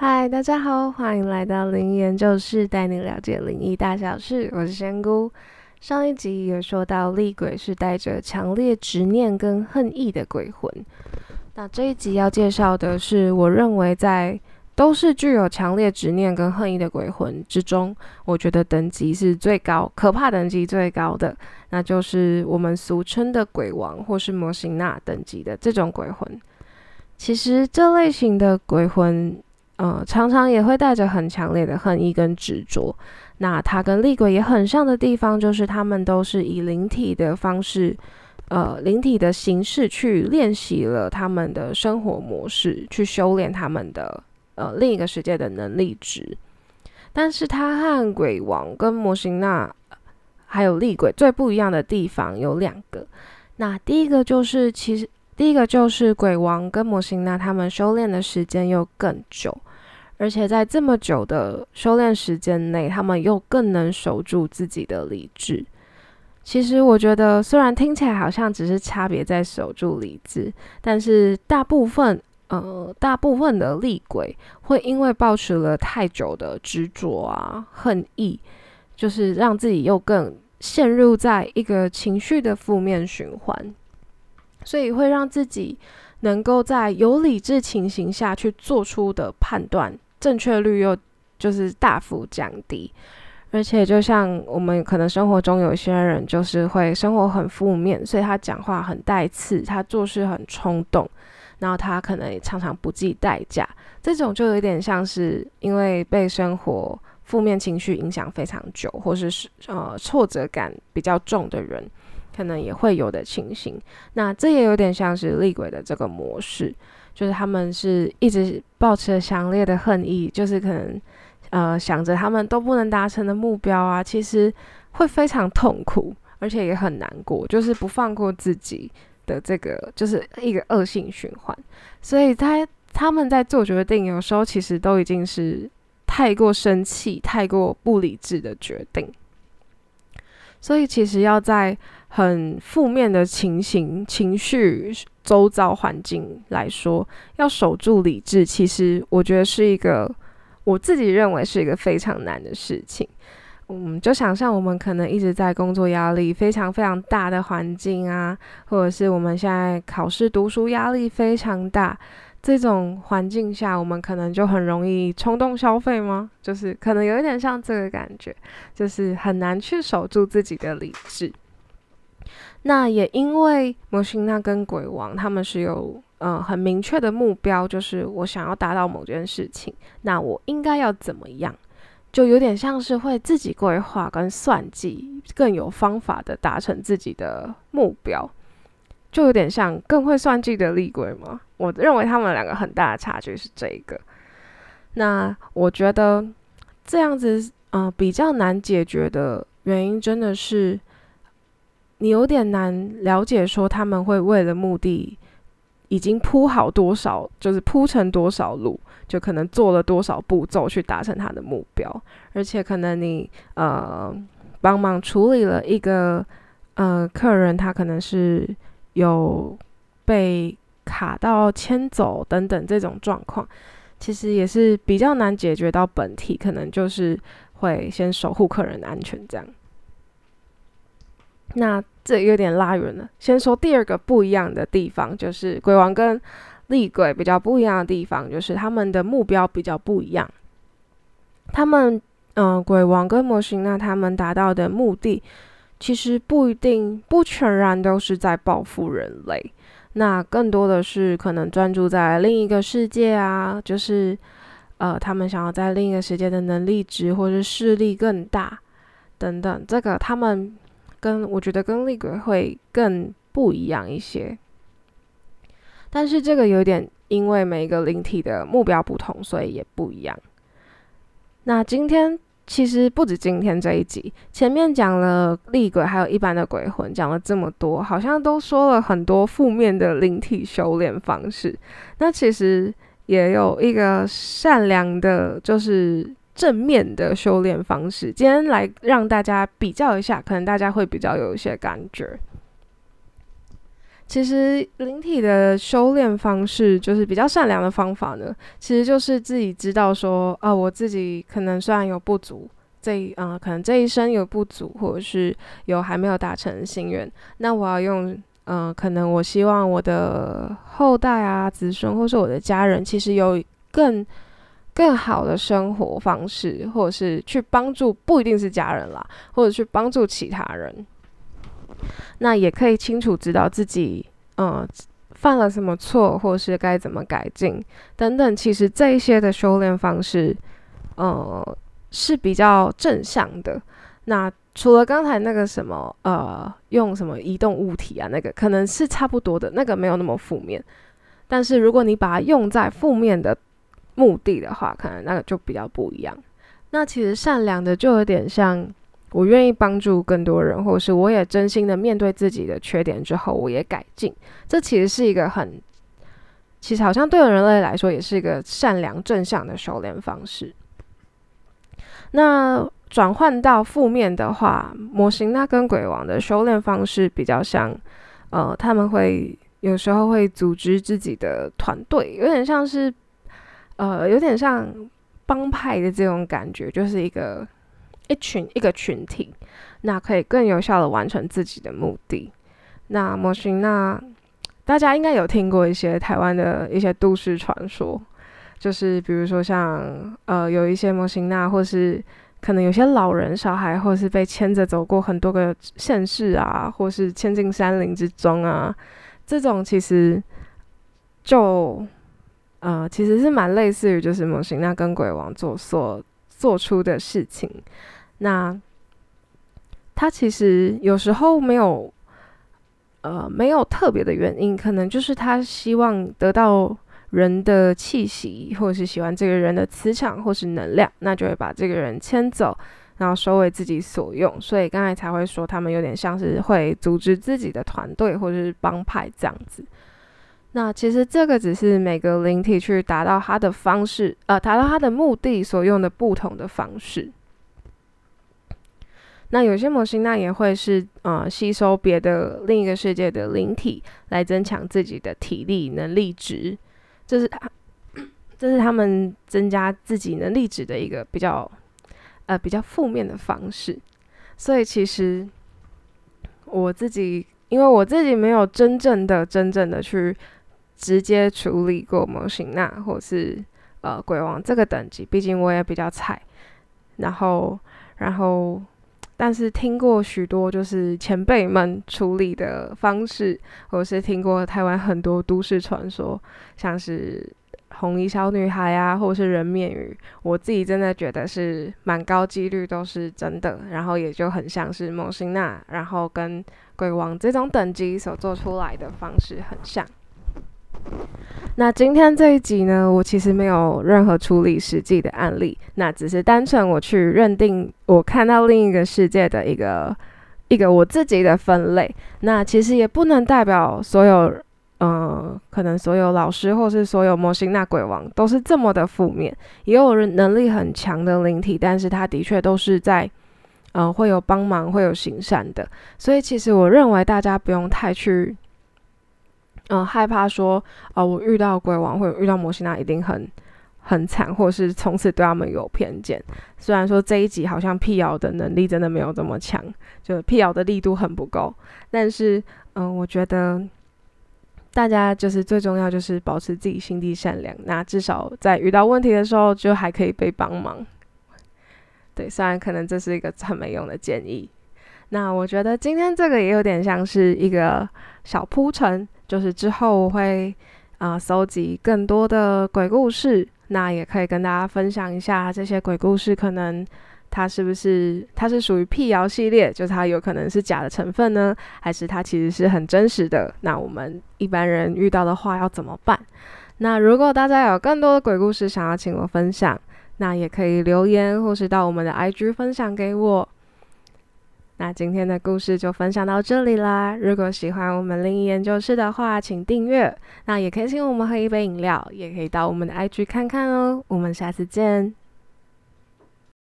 嗨，大家好，欢迎来到灵研究室，带你了解灵异大小事。我是仙姑。上一集有说到厉鬼是带着强烈执念跟恨意的鬼魂，那这一集要介绍的是，我认为在都是具有强烈执念跟恨意的鬼魂之中，我觉得等级是最高、可怕等级最高的，那就是我们俗称的鬼王或是摩西纳等级的这种鬼魂。其实这类型的鬼魂。呃，常常也会带着很强烈的恨意跟执着。那他跟厉鬼也很像的地方，就是他们都是以灵体的方式，呃，灵体的形式去练习了他们的生活模式，去修炼他们的呃另一个世界的能力值。但是他和鬼王跟摩星娜还有厉鬼最不一样的地方有两个。那第一个就是，其实第一个就是鬼王跟摩星娜他们修炼的时间又更久。而且在这么久的修炼时间内，他们又更能守住自己的理智。其实我觉得，虽然听起来好像只是差别在守住理智，但是大部分呃大部分的厉鬼会因为保持了太久的执着啊恨意，就是让自己又更陷入在一个情绪的负面循环，所以会让自己能够在有理智情形下去做出的判断。正确率又就是大幅降低，而且就像我们可能生活中有些人就是会生活很负面，所以他讲话很带刺，他做事很冲动，然后他可能也常常不计代价，这种就有点像是因为被生活负面情绪影响非常久，或是是呃挫折感比较重的人，可能也会有的情形。那这也有点像是厉鬼的这个模式。就是他们是一直抱持着强烈的恨意，就是可能，呃，想着他们都不能达成的目标啊，其实会非常痛苦，而且也很难过，就是不放过自己的这个，就是一个恶性循环。所以他他们在做决定，有时候其实都已经是太过生气、太过不理智的决定。所以其实要在很负面的情形、情绪、周遭环境来说，要守住理智，其实我觉得是一个我自己认为是一个非常难的事情。嗯，就想象我们可能一直在工作压力非常非常大的环境啊，或者是我们现在考试读书压力非常大。这种环境下，我们可能就很容易冲动消费吗？就是可能有一点像这个感觉，就是很难去守住自己的理智。那也因为摩星娜跟鬼王他们是有呃很明确的目标，就是我想要达到某件事情，那我应该要怎么样？就有点像是会自己规划跟算计，更有方法的达成自己的目标。就有点像更会算计的厉鬼吗？我认为他们两个很大的差距是这一个。那我觉得这样子，呃，比较难解决的原因，真的是你有点难了解，说他们会为了目的已经铺好多少，就是铺成多少路，就可能做了多少步骤去达成他的目标，而且可能你呃帮忙处理了一个呃客人，他可能是。有被卡到牵走等等这种状况，其实也是比较难解决到本体，可能就是会先守护客人的安全这样。那这有点拉远了，先说第二个不一样的地方，就是鬼王跟厉鬼比较不一样的地方，就是他们的目标比较不一样。他们，嗯，鬼王跟魔星，那他们达到的目的。其实不一定，不全然都是在报复人类，那更多的是可能专注在另一个世界啊，就是呃，他们想要在另一个世界的能力值或者势力更大等等，这个他们跟我觉得跟厉鬼会更不一样一些，但是这个有点因为每个灵体的目标不同，所以也不一样。那今天。其实不止今天这一集，前面讲了厉鬼，还有一般的鬼魂，讲了这么多，好像都说了很多负面的灵体修炼方式。那其实也有一个善良的，就是正面的修炼方式。今天来让大家比较一下，可能大家会比较有一些感觉。其实灵体的修炼方式，就是比较善良的方法呢，其实就是自己知道说，啊，我自己可能虽然有不足，这啊，可能这一生有不足，或者是有还没有达成心愿，那我要用，嗯，可能我希望我的后代啊、子孙，或是我的家人，其实有更更好的生活方式，或者是去帮助，不一定是家人啦，或者去帮助其他人。那也可以清楚知道自己，嗯，犯了什么错，或是该怎么改进等等。其实这一些的修炼方式，呃，是比较正向的。那除了刚才那个什么，呃，用什么移动物体啊，那个可能是差不多的，那个没有那么负面。但是如果你把它用在负面的目的的话，可能那个就比较不一样。那其实善良的就有点像。我愿意帮助更多人，或者是我也真心的面对自己的缺点之后，我也改进。这其实是一个很，其实好像对人类来说也是一个善良正向的修炼方式。那转换到负面的话，模型那跟鬼王的修炼方式比较像，呃，他们会有时候会组织自己的团队，有点像是，呃，有点像帮派的这种感觉，就是一个。一群一个群体，那可以更有效的完成自己的目的。那模型那大家应该有听过一些台湾的一些都市传说，就是比如说像呃有一些模型那，或是可能有些老人小孩，或是被牵着走过很多个县市啊，或是牵进山林之中啊，这种其实就呃其实是蛮类似于就是模型那跟鬼王做所做出的事情。那他其实有时候没有，呃，没有特别的原因，可能就是他希望得到人的气息，或者是喜欢这个人的磁场或是能量，那就会把这个人牵走，然后收为自己所用。所以刚才才会说，他们有点像是会组织自己的团队或者是帮派这样子。那其实这个只是每个灵体去达到他的方式，呃，达到他的目的所用的不同的方式。那有些模型那也会是呃吸收别的另一个世界的灵体来增强自己的体力能力值，这是这是他们增加自己能力值的一个比较呃比较负面的方式。所以其实我自己因为我自己没有真正的真正的去直接处理过模型那或是呃鬼王这个等级，毕竟我也比较菜。然后然后。但是听过许多就是前辈们处理的方式，或是听过台湾很多都市传说，像是红衣小女孩啊，或是人面鱼，我自己真的觉得是蛮高几率都是真的，然后也就很像是蒙辛娜，然后跟鬼王这种等级所做出来的方式很像。那今天这一集呢，我其实没有任何处理实际的案例，那只是单纯我去认定我看到另一个世界的一个一个我自己的分类。那其实也不能代表所有，嗯，可能所有老师或是所有模型那鬼王都是这么的负面，也有人能力很强的灵体，但是他的确都是在，嗯，会有帮忙，会有行善的。所以其实我认为大家不用太去。嗯，害怕说，哦，我遇到鬼王或者遇到摩西娜一定很很惨，或者是从此对他们有偏见。虽然说这一集好像辟谣的能力真的没有这么强，就辟谣的力度很不够，但是，嗯，我觉得大家就是最重要就是保持自己心地善良，那至少在遇到问题的时候就还可以被帮忙。对，虽然可能这是一个很没用的建议，那我觉得今天这个也有点像是一个小铺陈。就是之后我会啊搜集更多的鬼故事，那也可以跟大家分享一下这些鬼故事，可能它是不是它是属于辟谣系列，就是它有可能是假的成分呢，还是它其实是很真实的？那我们一般人遇到的话要怎么办？那如果大家有更多的鬼故事想要请我分享，那也可以留言或是到我们的 IG 分享给我。那今天的故事就分享到这里啦！如果喜欢我们另一研究室的话，请订阅。那也可以请我们喝一杯饮料，也可以到我们的 IG 看看哦。我们下次见。